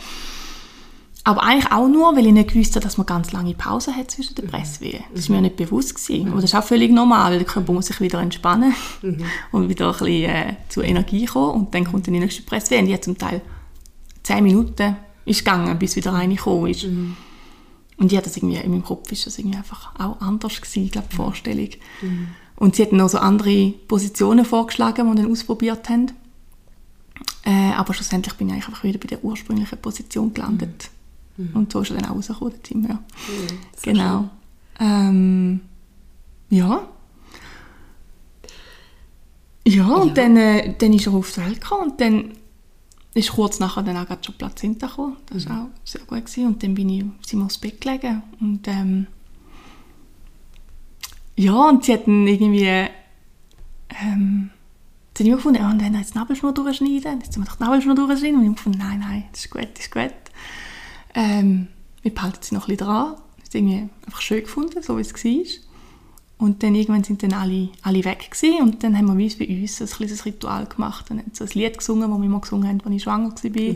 Speaker 1: Aber eigentlich auch nur, weil ich nicht gewusst habe, dass man ganz lange Pause hat zwischen den Presswehen. Das ist mir nicht bewusst gewesen. Aber das ist auch völlig normal, weil der Körper muss sich wieder entspannen [LAUGHS] und wieder ein bisschen äh, zur Energie kommen und dann kommt dann die nächste Presswehe. Und die hat zum Teil zehn Minuten ist gegangen, bis wieder eine gekommen ist. Und ich hatte das irgendwie, in meinem Kopf ist das irgendwie einfach auch anders gewesen, glaube, die Vorstellung. Und sie hat noch so andere Positionen vorgeschlagen, die wir dann ausprobiert haben. Äh, aber schlussendlich bin ich einfach wieder bei der ursprünglichen Position gelandet. Und so ist er dann auch rausgekommen, der Tim, ja.
Speaker 2: sehr
Speaker 1: genau. Ähm, ja. Ja, und
Speaker 2: Ja.
Speaker 1: Dann, äh, dann ist er auf die Welt gekommen und dann ist kurz nachher dann auch gerade schon Plazenta gekommen. Das war auch sehr gut. Gewesen. Und dann bin ich, sind wir aufs Bett gelegen und ähm, ja, und sie hat dann irgendwie ähm, sie hat immer gefunden, ja, und dann jetzt die Nabelschnur durchschneiden. Jetzt müssen wir doch die Nabelschnur durchschneiden. Und ich habe gefunden, nein, nein, das ist gut, das ist gut. Ähm, wir behalten sie noch ein bisschen dran. Das ist irgendwie einfach schön gefunden, so wie es war. Und dann irgendwann sind dann alle, alle weg gewesen. und dann haben wir wie bei uns ein kleines Ritual gemacht. Dann haben sie so ein Lied gesungen, das wir immer gesungen haben, als ich schwanger war.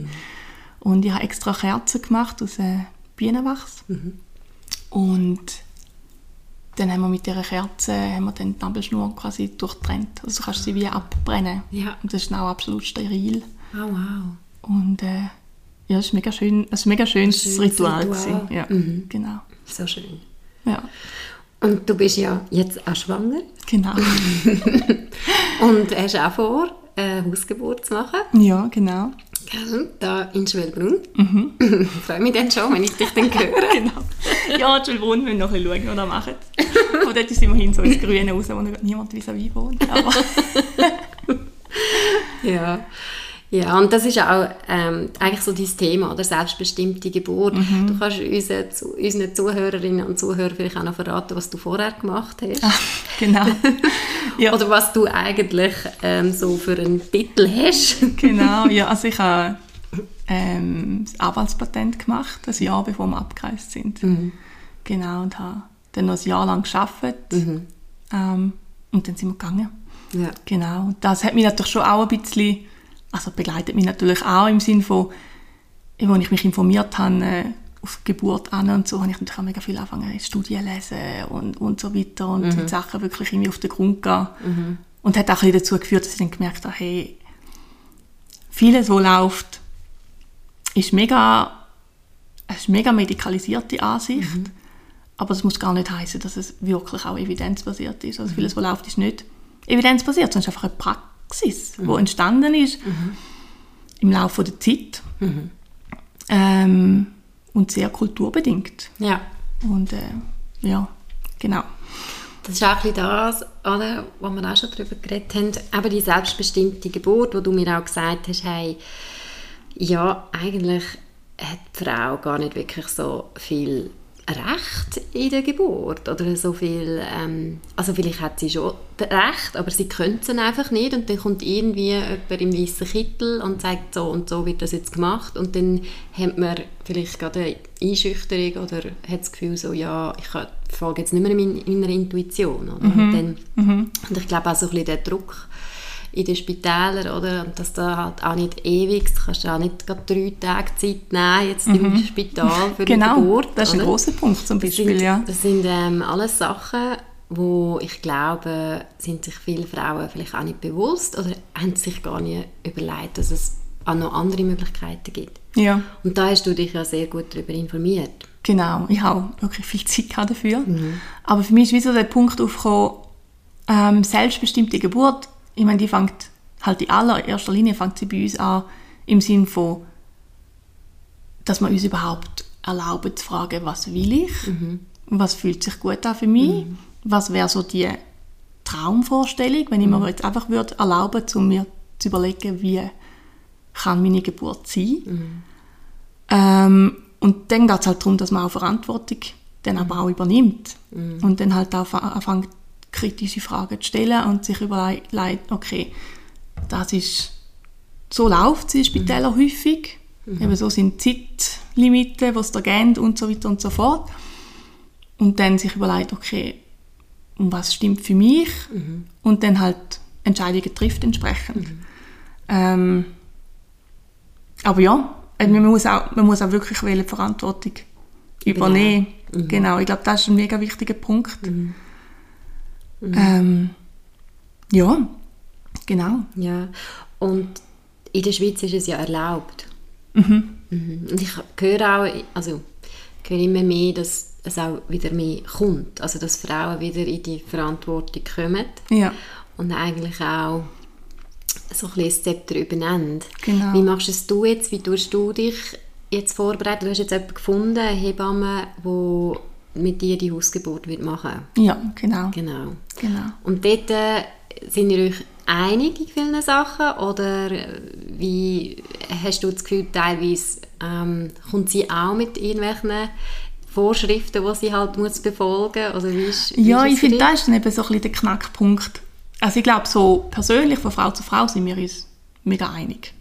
Speaker 1: Und ich habe extra Kerzen gemacht aus äh, Bienenwachs. Und dann haben wir mit dieser Kerze haben wir dann die Nabelschnur quasi durchtrennt. Also du kannst sie wie abbrennen.
Speaker 2: Ja.
Speaker 1: Und das ist auch absolut steril.
Speaker 2: Oh, wow.
Speaker 1: Und äh, ja, es ist mega schön, es ist ein mega schönes,
Speaker 2: schönes
Speaker 1: Ritual.
Speaker 2: Ritual.
Speaker 1: gewesen. Ja,
Speaker 2: Mhm.
Speaker 1: genau.
Speaker 2: So schön.
Speaker 1: Ja,
Speaker 2: Und du bist ja jetzt auch schwanger
Speaker 1: genau. [LAUGHS]
Speaker 2: und hast auch vor, eine Hausgeburt zu machen.
Speaker 1: ja, genau.
Speaker 2: Da in Schwelbrunn. Ich [LAUGHS] freue mich dann schon, wenn ich dich dann [LAUGHS] höre.
Speaker 1: genau. Ja, die Schulbrunn müssen noch ein bisschen schauen, was wir da machen. Von dort ist immerhin so ins Grüne raus, wo niemand vis-à-vis wohnt.
Speaker 2: Ja. Ja, und das ist auch ähm, eigentlich so dein Thema, oder selbstbestimmte Geburt. Du kannst unseren, zu, unseren Zuhörerinnen und Zuhörern vielleicht auch noch verraten, was du vorher gemacht hast.
Speaker 1: genau. [LAUGHS] Ja,
Speaker 2: Oder was du eigentlich ähm, so für einen Titel hast.
Speaker 1: genau. Ja, [LAUGHS] also ich habe ähm, das Arbeitspatent gemacht, ein Jahr bevor wir abgereist sind. Genau, und habe dann noch ein Jahr lang gearbeitet. Ähm, und dann sind wir gegangen.
Speaker 2: Ja.
Speaker 1: Genau, das hat mich natürlich schon auch ein bisschen, also begleitet mich natürlich auch im Sinne von, als ich mich informiert habe, äh, auf Geburt an und so, habe ich natürlich auch mega viel angefangen, Studien lesen und, und so weiter und die Sachen wirklich irgendwie auf den Grund gehen. Und hat auch ein dazu geführt, dass ich dann gemerkt habe, hey, vieles, was läuft, ist mega, es ist mega medikalisierte Ansicht, aber das muss gar nicht heißen, dass es wirklich auch evidenzbasiert ist. Also vieles, was läuft, ist nicht evidenzbasiert, sondern es ist einfach eine Praxis, die entstanden ist im Laufe der Zeit ähm, und sehr kulturbedingt.
Speaker 2: ja.
Speaker 1: Und äh, ja, genau.
Speaker 2: Das ist auch ein bisschen das, oder, wo wir auch schon darüber geredet haben, eben die selbstbestimmte Geburt, wo du mir auch gesagt hast, hey, ja, eigentlich hat die Frau gar nicht wirklich so viel Recht in der Geburt oder so viel, ähm, also vielleicht hat sie schon Recht, aber sie könnte es einfach nicht und dann kommt irgendwie jemand im weißen Kittel und sagt, so und so wird das jetzt gemacht und dann hat man vielleicht gerade eine Einschüchterung oder hat das Gefühl so, ja, ich folge jetzt nicht mehr mein- meiner Intuition. Oder? Und, dann, und ich glaube auch so ein bisschen der Druck in den Spitälern, oder? Und dass da halt auch nicht ewig, du kannst ja auch nicht gerade drei Tage Zeit nehmen, jetzt im Spital für [LAUGHS]
Speaker 1: Genau,
Speaker 2: die Geburt.
Speaker 1: das ist ein
Speaker 2: oder?
Speaker 1: großer Punkt zum
Speaker 2: Das
Speaker 1: Beispiel,
Speaker 2: sind,
Speaker 1: ja.
Speaker 2: das sind ähm, alles Sachen, wo ich glaube, sind sich viele Frauen vielleicht auch nicht bewusst oder haben sich gar nicht überlegt, dass es auch noch andere Möglichkeiten gibt.
Speaker 1: Ja,
Speaker 2: Und da hast du dich ja sehr gut darüber informiert.
Speaker 1: genau. Ich habe wirklich viel Zeit dafür. Aber für mich ist wie so der Punkt aufgekommen, ähm, selbstbestimmte Geburt, ich meine, die fängt halt in allererster Linie fängt sie bei uns an im Sinn von, dass wir uns überhaupt erlauben zu fragen, was will ich, was fühlt sich gut an für mich, was wäre so die Traumvorstellung, wenn ich mir jetzt einfach würde erlauben, um mir zu überlegen, wie kann meine Geburt sein. Ähm, Und dann geht es halt darum, dass man auch Verantwortung dann aber auch übernimmt.
Speaker 2: Mhm.
Speaker 1: Und dann halt auch anfängt, kritische Fragen zu stellen und sich überlegt, okay, das ist, so läuft es in Spitälern häufig. Eben so sind die Zeitlimiten, die es da gibt und so weiter und so fort. Und dann sich überlegt, okay, und was stimmt für mich? Und dann halt Entscheidungen trifft entsprechend. Ähm, aber ja, also man, muss auch, man muss auch wirklich Verantwortung übernehmen. Genau, ich glaube, das ist ein mega wichtiger Punkt. Ähm, ja, genau.
Speaker 2: Ja, und in der Schweiz ist es ja erlaubt. Mhm. Und ich höre auch, also höre immer mehr, dass es auch wieder mehr kommt. Also dass Frauen wieder in die Verantwortung kommen
Speaker 1: Ja,
Speaker 2: und eigentlich auch so ein bisschen das Zepter übernehmen.
Speaker 1: Genau.
Speaker 2: Wie machst es du jetzt? Wie tust du dich jetzt vorbereiten? Du hast jetzt jemanden gefunden, eine Hebamme, die mit dir die Hausgeburt wird machen
Speaker 1: ja, genau.
Speaker 2: Genau.
Speaker 1: genau.
Speaker 2: Und dort äh, sind ihr euch einig in vielen Sachen oder äh, wie hast du das Gefühl, teilweise ähm, kommt sie auch mit irgendwelchen Vorschriften, die sie halt muss befolgen oder wie ist, wie
Speaker 1: Ja,
Speaker 2: ist
Speaker 1: ich finde, das ist dann eben so ein bisschen der Knackpunkt. Also ich glaube, so persönlich von Frau zu Frau sind wir uns mega einig.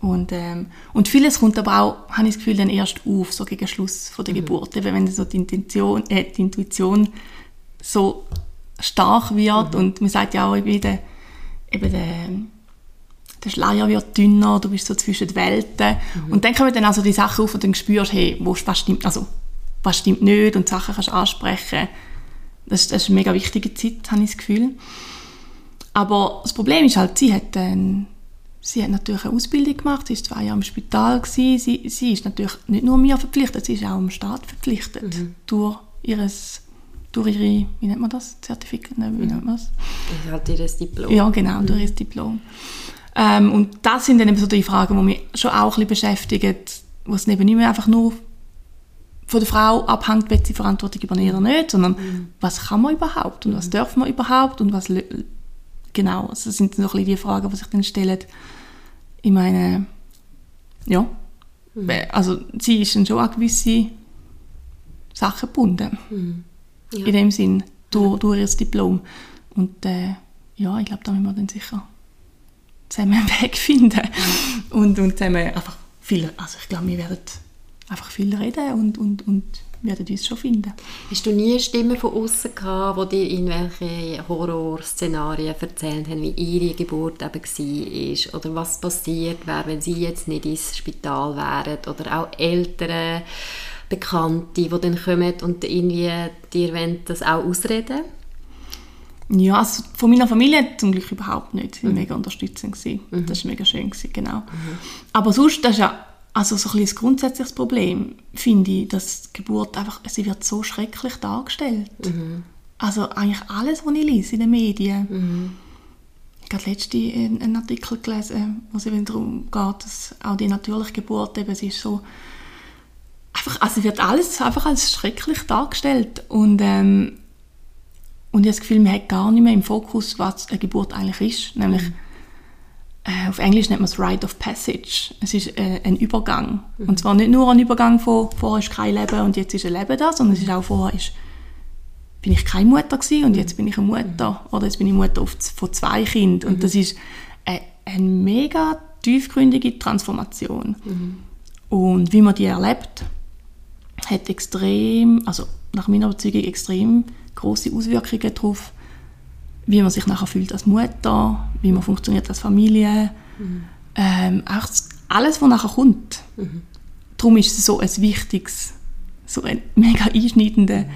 Speaker 1: Und, ähm, und vieles kommt aber auch, habe ich das Gefühl, dann erst auf, so gegen Schluss von der Geburt. Eben wenn so die, Intention, äh, die Intuition so stark wird und man sagt ja auch wieder, eben der, der Schleier wird dünner, du bist so zwischen den Welten. Und dann kommen dann also die Sachen auf und dann spürst hey, wo, was stimmt, also was stimmt nicht und Sachen kannst du ansprechen. Das, das ist eine mega wichtige Zeit, habe ich das Gefühl. Aber das Problem ist halt, sie hat, dann, sie hat natürlich eine Ausbildung gemacht, sie war zwei Jahre im Spital, gewesen. sie, sie ist natürlich nicht nur mir verpflichtet, sie ist auch dem Staat verpflichtet. Durch, ihres, durch ihre, wie nennt man das, Zertifikat, Nein, wie nennt man das?
Speaker 2: Ist halt ihr Diplom.
Speaker 1: Ja, genau, durch ihr Diplom. Ähm, und das sind dann eben so die Fragen, die mich schon auch ein bisschen beschäftigen, wo es eben nicht mehr einfach nur von der Frau abhängt, ob sie Verantwortung übernehmen oder nicht, sondern was kann man überhaupt und was darf man überhaupt und was genau, also das sind so ein bisschen die Fragen, die sich dann stellen. Ich meine, ja, also sie ist dann schon an gewisse Sachen gebunden,
Speaker 2: Ja.
Speaker 1: in dem Sinn, durch, durch ihr Diplom. Und äh, ja, ich glaube, da müssen wir dann sicher zusammen [LAUGHS] einen Weg finden und, und zusammen einfach viel, also ich glaube, wir werden einfach viel reden und, und, und werden uns schon finden.
Speaker 2: Hast du nie Stimmen von außen gehabt, die dir irgendwelche Horrorszenarien erzählt haben, wie ihre Geburt eben war oder was passiert wäre, wenn sie jetzt nicht ins Spital wären oder auch Eltern, Bekannte, die dann kommen und irgendwie dir wollen das auch ausreden
Speaker 1: Ja, also von meiner Familie zum Glück überhaupt nicht. Sie waren mega unterstützend. gewesen. Das war mega schön, gewesen, genau. Aber sonst, das ist ja also so ein, ein grundsätzliches Problem, finde ich, dass die Geburt einfach, sie wird so schrecklich dargestellt. Also eigentlich alles, was ich lese in den Medien. Ich habe letztens einen Artikel gelesen, wo es eben darum geht, dass auch die natürliche Geburt eben, sie ist so einfach, also wird alles einfach als schrecklich dargestellt und ähm, und ich habe das Gefühl, man hat gar nicht mehr im Fokus, was eine Geburt eigentlich ist. Nämlich, äh, auf Englisch nennt man es Rite of Passage. Es ist äh, ein Übergang. Und zwar nicht nur ein Übergang von vorher ist kein Leben und jetzt ist ein Leben da, sondern es ist auch vorher ist, bin ich keine Mutter gewesen und jetzt bin ich eine Mutter. Oder jetzt bin ich Mutter von zwei Kindern. Und das ist eine, eine mega tiefgründige Transformation. Und wie man die erlebt, hat extrem, also nach meiner Überzeugung extrem große Auswirkungen darauf, wie man sich nachher fühlt als Mutter, wie man funktioniert als Familie, ähm, auch alles, was nachher kommt. Darum ist es so ein wichtiges, so ein mega einschneidendes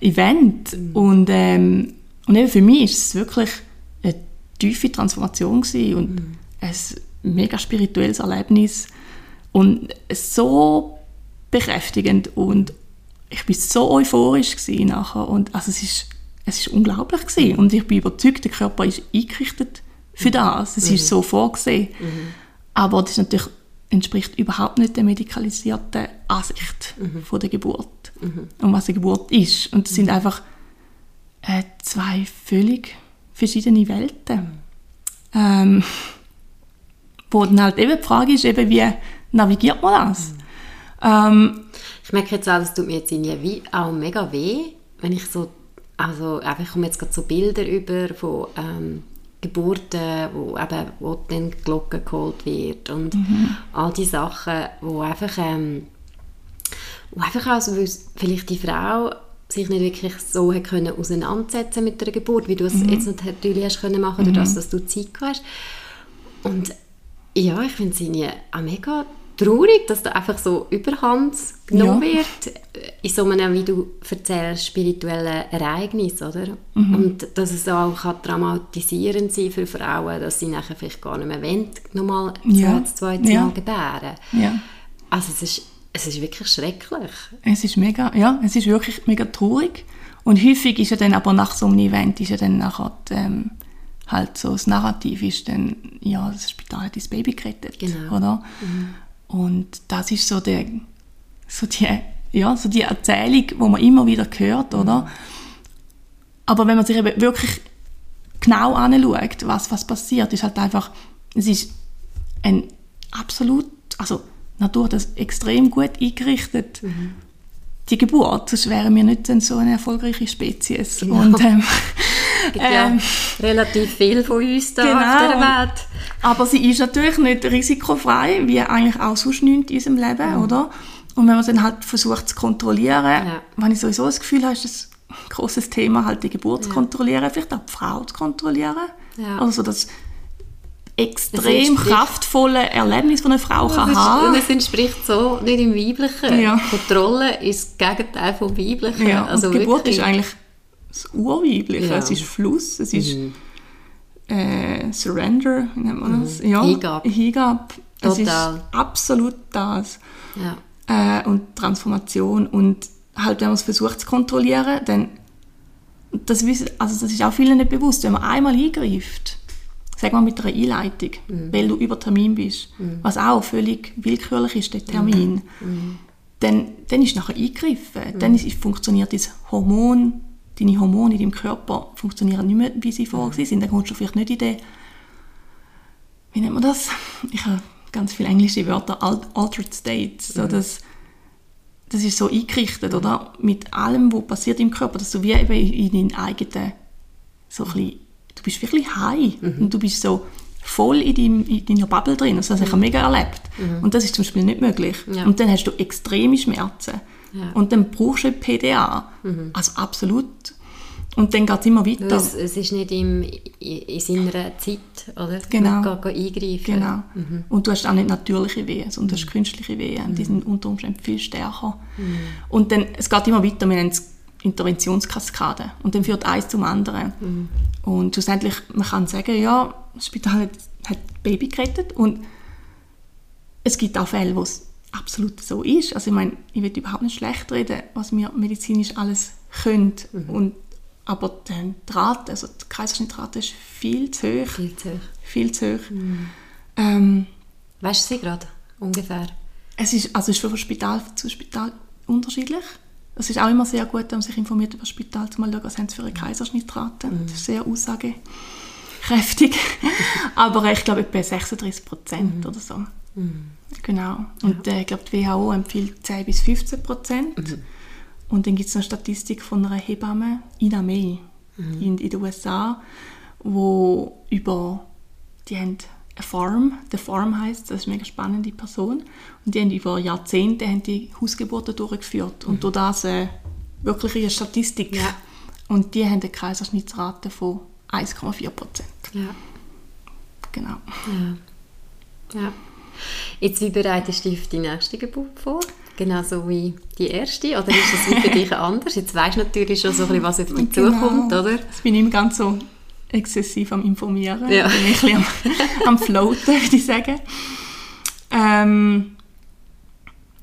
Speaker 1: Event. Und, ähm, und eben für mich ist es wirklich eine tiefe Transformation gewesen und ein mega spirituelles Erlebnis. Und so bekräftigend und ich bin so euphorisch gewesen nachher. Und also es ist es ist unglaublich gewesen. und ich bin überzeugt, der Körper ist eingerichtet für das. Es ist so vorgesehen. Aber das ist natürlich entspricht überhaupt nicht der medikalisierten Ansicht von der Geburt und was eine Geburt ist. Und es sind einfach äh, zwei völlig verschiedene Welten. Ähm, wo dann halt eben die Frage ist, eben, wie navigiert man das? Ähm,
Speaker 2: ich merke jetzt auch, das tut mir jetzt irgendwie auch mega weh, wenn ich so, also einfach, ich komme jetzt gerade so Bilder über von ähm, Geburten, wo eben wo dann die Glocke geholt wird und
Speaker 1: Mhm.
Speaker 2: all die Sachen, wo einfach, ähm, wo einfach auch so, weil vielleicht die Frau sich nicht wirklich so hat können auseinandersetzen mit der Geburt, wie du es jetzt natürlich hast können machen, durch das, dass du Zeit hast. Und ja, ich finde es irgendwie auch mega traurig, dass da einfach so Überhand genommen
Speaker 1: Ja.
Speaker 2: wird äh, in so einem, wie du erzählst, spirituellen Ereignis, oder?
Speaker 1: Mhm.
Speaker 2: Und dass es auch kann traumatisierend sein für Frauen, dass sie nachher vielleicht gar nicht mehr wollen, nochmal
Speaker 1: Ja.
Speaker 2: das zweite
Speaker 1: Ja.
Speaker 2: Mal gebären.
Speaker 1: ja.
Speaker 2: Also es ist, es ist wirklich schrecklich.
Speaker 1: Es ist mega, ja, es ist wirklich mega traurig. Und häufig ist ja dann aber nach so einem Event ist ja dann nachher ähm, halt so das Narrativ ist dann, ja, das Spital hat das Baby gerettet,
Speaker 2: Genau.
Speaker 1: oder? Und das ist so der, so die, ja, so die Erzählung, wo man immer wieder hört, oder? Aber wenn man sich eben wirklich genau anschaut, was, was passiert, ist halt einfach, es ist ein absolut, also die Natur hat das extrem gut eingerichtet. Die Geburt, sonst wären wir nicht so eine erfolgreiche Spezies.
Speaker 2: Genau.
Speaker 1: Und, ähm,
Speaker 2: Es gibt ja
Speaker 1: ähm,
Speaker 2: relativ viel von uns da auf
Speaker 1: Genau.
Speaker 2: der Welt.
Speaker 1: aber sie ist natürlich nicht risikofrei, wie eigentlich auch sonst nichts in unserem Leben, oder? Und wenn man dann halt versucht zu kontrollieren,
Speaker 2: Ja.
Speaker 1: wenn ich sowieso das Gefühl habe, ist das ein grosses Thema, halt die Geburt zu kontrollieren, vielleicht auch die Frau zu kontrollieren.
Speaker 2: Ja.
Speaker 1: Also das extrem kraftvolle Erlebnis, das eine Frau kann
Speaker 2: Das,
Speaker 1: haben
Speaker 2: das entspricht so nicht im Weiblichen.
Speaker 1: Ja.
Speaker 2: Kontrolle ist das Gegenteil vom Weiblichen.
Speaker 1: Ja,
Speaker 2: also
Speaker 1: und die Geburt
Speaker 2: wirklich.
Speaker 1: ist eigentlich das Urweibliche.
Speaker 2: Ja.
Speaker 1: Es ist Fluss, es ist äh, Surrender, wie nennt man das? Ja,
Speaker 2: Hingabe.
Speaker 1: Hingabe. Es ist absolut das.
Speaker 2: Ja.
Speaker 1: Äh, und Transformation. Und halt, wenn man es versucht zu kontrollieren, dann das, wissen, also das ist auch vielen nicht bewusst, wenn man einmal eingreift, sagen wir mit einer Einleitung, weil du über Termin bist, was auch völlig willkürlich ist, der Termin, dann, dann ist nachher eingegriffen. Dann ist, funktioniert das Hormon, deine Hormone in deinem Körper funktionieren nicht mehr, wie sie vorher sind. Dann kommst du vielleicht nicht in den, wie nennt man das? Ich habe ganz viele englische Wörter, Al- Altered States. So das, das ist so eingerichtet, oder? Mit allem, was passiert im Körper, dass du wie eben in deinen eigenen, so ein bisschen, du bist wirklich high und du bist so voll in, deinem, in deiner Bubble drin. Also das habe ich mega erlebt. Und das ist zum Beispiel nicht möglich.
Speaker 2: Ja.
Speaker 1: Und dann hast du extreme Schmerzen.
Speaker 2: Ja.
Speaker 1: Und dann brauchst du ein PDA. Also absolut. Und dann geht es immer weiter.
Speaker 2: Es, es ist nicht im, in, in seiner Zeit, oder?
Speaker 1: Genau.
Speaker 2: Man kann eingreifen.
Speaker 1: Genau. Und du hast auch nicht natürliche Wehen, sondern du hast
Speaker 2: Mhm.
Speaker 1: künstliche Wehen. Die sind unter Umständen viel stärker. Und dann, es geht immer weiter, wir nennen es Interventionskaskade. Und dann führt eins zum anderen.
Speaker 2: Mhm.
Speaker 1: Und schlussendlich, man kann sagen, ja, das Spital hat, hat Baby gerettet und es gibt auch Fälle, wo es absolut so ist. Also ich meine, ich will überhaupt nicht schlecht reden, was wir medizinisch alles können.
Speaker 2: Mhm.
Speaker 1: Und, aber die Rate, also die Kaiserschnittrate ist viel zu hoch.
Speaker 2: Viel zu hoch.
Speaker 1: Viel zu hoch.
Speaker 2: Mhm.
Speaker 1: Ähm,
Speaker 2: Weißt du sie gerade? Ungefähr.
Speaker 1: es ist, also es ist von Spital zu Spital unterschiedlich. Es ist auch immer sehr gut, wenn man sich informiert über das Spital, zu mal schauen, was haben sie für eine Kaiserschnittrate. Das ist sehr aussagekräftig. [LAUGHS] Aber ich glaube etwa 36 Prozent oder so. Genau. Und äh, ich glaube, die WHO empfiehlt 10 bis 15 Prozent. Und dann gibt es eine Statistik von einer Hebamme, Ina May, in, in den USA, wo über, die haben eine Farm, der Farm heißt, das ist eine mega spannende Person, und die haben über Jahrzehnte haben die Hausgeburten durchgeführt und durch das äh, wirklich eine Statistik.
Speaker 2: Ja.
Speaker 1: Und die haben eine Kaiserschnittsrate von 1,4 Prozent.
Speaker 2: Ja.
Speaker 1: Genau.
Speaker 2: ja. Jetzt, wie bereitest du dich auf die nächste Geburt vor? Genauso wie die erste? Oder ist das für dich [LAUGHS] anders? Jetzt weißt du natürlich schon so ein bisschen, was auf dich zukommt, oder?
Speaker 1: Jetzt bin ich immer ganz so exzessiv am Informieren.
Speaker 2: Ja.
Speaker 1: Bin ich ein bisschen am, [LAUGHS] am Floaten, würde ich sagen. Ähm,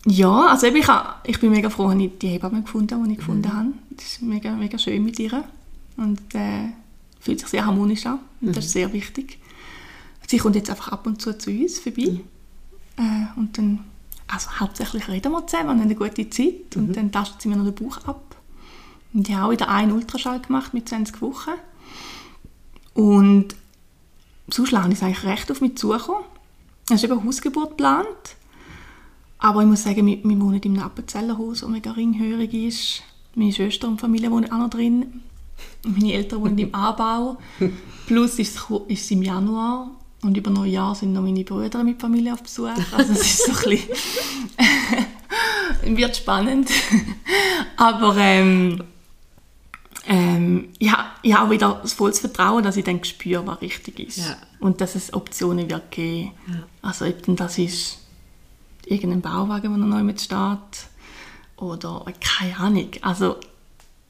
Speaker 1: ja, also eben, ich, ha- ich bin mega froh, dass ich die Hebamme gefunden habe, die ich gefunden habe. Das ist mega, mega schön mit ihr. Und äh, fühlt sich sehr harmonisch an. Und das ist sehr wichtig. Sie kommt jetzt einfach ab und zu zu uns vorbei. Äh, und dann, also hauptsächlich reden wir zusammen und haben eine gute Zeit. Und dann tastet sie mir noch den Bauch ab. Und ich habe auch wieder einen Ultraschall gemacht mit 20 Wochen. Und sonst lasse ich es eigentlich recht auf mich zukommen. Es ist eben eine Hausgeburt geplant. Aber ich muss sagen, wir, wir wohnen im Appenzellerhaus, das mega ringhörig ist. Meine Schwester und Familie wohnen auch noch drin. Meine Eltern wohnen im [LAUGHS] Anbau. Plus ist es, ist es im Januar und über Neujahr sind noch meine Brüder mit Familie auf Besuch. Also es ist so ein bisschen [LAUGHS] wird spannend. Aber ähm, ähm, ja, ich habe auch wieder das volles Vertrauen, dass ich dann spüre, was richtig ist.
Speaker 2: Ja.
Speaker 1: Und dass es Optionen wird geben.
Speaker 2: Ja.
Speaker 1: Also ob denn das ist irgendein Bauwagen, der noch neu mit steht oder keine Ahnung. Also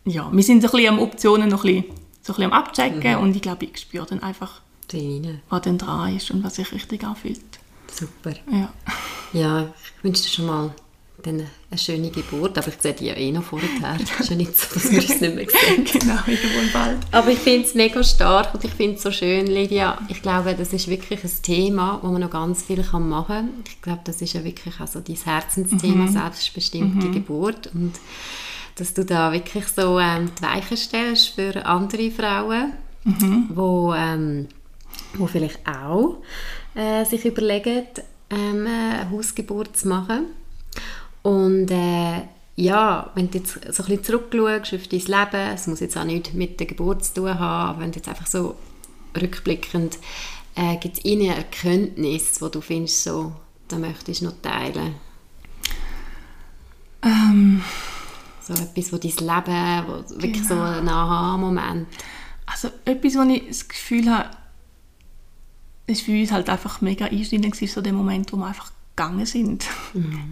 Speaker 1: ja, wir sind so ein bisschen am Optionen noch ein bisschen, so ein bisschen am abchecken und ich glaube, ich spüre dann einfach,
Speaker 2: Drin.
Speaker 1: was dann dran ist und was sich richtig anfühlt.
Speaker 2: Super.
Speaker 1: Ja.
Speaker 2: Ja, ich wünsche dir schon mal dann eine schöne Geburt, aber ich sehe die ja eh noch vorher. Es [LAUGHS] ist ja nicht so, dass wir uns nicht mehr sehen. [LAUGHS]
Speaker 1: genau, irgendwo bald.
Speaker 2: Aber ich finde es mega stark und ich finde es so schön, Lydia. Ich glaube, das ist wirklich ein Thema, wo man noch ganz viel kann machen kann. Ich glaube, das ist ja wirklich also dein Herzensthema, selbstbestimmte Geburt. Und dass du da wirklich so ähm, die Weichen stellst für andere Frauen, wo, ähm, wo vielleicht auch äh, sich überlegen, ähm, eine Hausgeburt zu machen. Und äh, ja, wenn du jetzt so ein bisschen zurückschaust auf dein Leben, es muss jetzt auch nicht mit der Geburt zu tun haben, aber wenn du jetzt einfach so rückblickend, äh, gibt es eine Erkenntnis, wo du findest, so, da möchtest du noch teilen?
Speaker 1: Ähm,
Speaker 2: So etwas, wo dein Leben, wo wirklich so ein Aha-Moment.
Speaker 1: also etwas, wo ich das Gefühl habe, ist für uns halt einfach mega einschneidend so der Moment, wo wir einfach gegangen sind.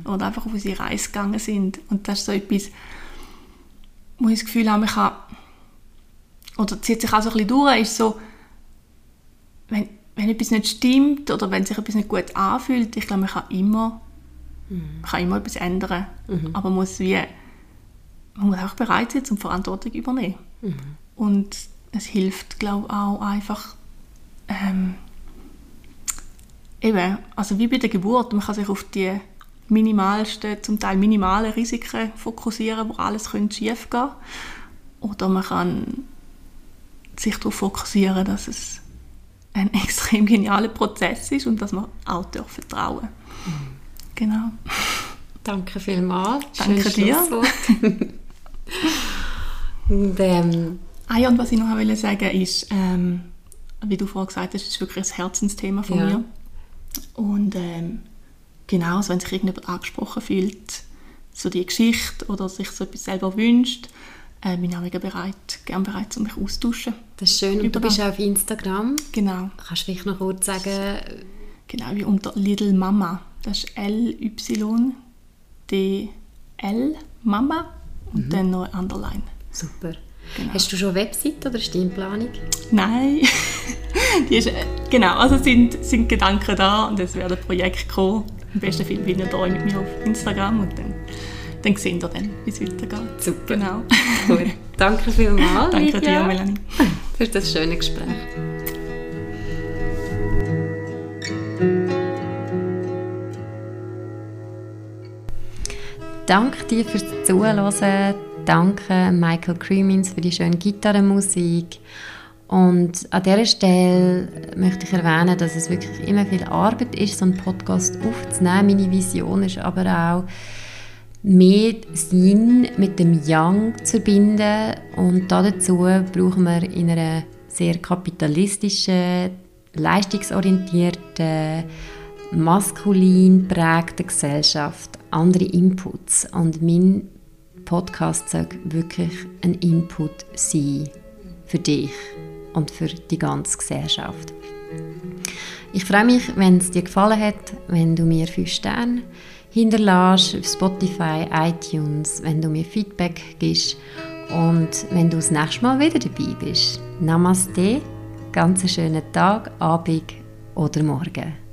Speaker 1: Oder einfach auf unsere Reise gegangen sind. Und das ist so etwas, wo ich das Gefühl habe, man kann, oder zieht sich auch so ein bisschen durch, ist so, wenn, wenn etwas nicht stimmt oder wenn sich etwas nicht gut anfühlt, ich glaube, man kann immer, man kann immer etwas ändern. Aber man muss wie, man muss auch bereit sein, zum Verantwortung zu übernehmen. Und es hilft, glaube ich, auch einfach, ähm, eben, also wie bei der Geburt, man kann sich auf die minimalsten, zum Teil minimalen Risiken fokussieren, wo alles könnte schief gehen Oder man kann sich darauf fokussieren, dass es ein [LAUGHS] extrem genialer Prozess ist und dass man auch dürfen vertrauen. Genau.
Speaker 2: Danke vielmals.
Speaker 1: Danke dir. [LAUGHS]
Speaker 2: Und, ähm,
Speaker 1: Ah ja, und was ich noch wollte sagen ist, ähm, wie du vorhin gesagt hast, ist wirklich ein Herzensthema von
Speaker 2: Ja.
Speaker 1: mir. Und ähm, genau, also wenn sich irgendjemand angesprochen fühlt, so die Geschichte oder sich so etwas selber wünscht, äh, bin ich auch bereit, gern bereit, um mich austauschen.
Speaker 2: das ist schön. Und du bist auch auf Instagram.
Speaker 1: Genau,
Speaker 2: Kannst du vielleicht noch kurz sagen,
Speaker 1: genau wie unter Little Mama. Das ist L-Y-D-L Mama und dann noch Underline.
Speaker 2: super.
Speaker 1: Genau.
Speaker 2: Hast du schon eine Website oder ist die in Planung?
Speaker 1: Nein, [LAUGHS] die ist, äh, genau, also sind, sind Gedanken da und es wird ein Projekt kommen. Am besten findet ihr euch mit mir auf Instagram und dann, dann sehen wir dann, wie es weitergeht.
Speaker 2: Super.
Speaker 1: Genau.
Speaker 2: Gut. Danke vielmals, [LAUGHS]
Speaker 1: Danke dir, Melanie.
Speaker 2: für das schöne Gespräch. Danke dir fürs Zuhören. Danke Michael Cremins für die schöne Gitarrenmusik. Und an dieser Stelle möchte ich erwähnen, dass es wirklich immer viel Arbeit ist, so einen Podcast aufzunehmen. Meine Vision ist aber auch, mehr Sinn mit dem Yang zu verbinden. Und dazu brauchen wir in einer sehr kapitalistischen, leistungsorientierten, maskulin prägten Gesellschaft andere Inputs. Und mein Podcast soll wirklich ein Input sein für dich und für die ganze Gesellschaft. Ich freue mich, wenn es dir gefallen hat, wenn du mir 5 Sterne hinterlässt auf Spotify, iTunes, wenn du mir Feedback gibst und wenn du das nächste Mal wieder dabei bist. Namaste, ganz schönen Tag, Abend oder Morgen.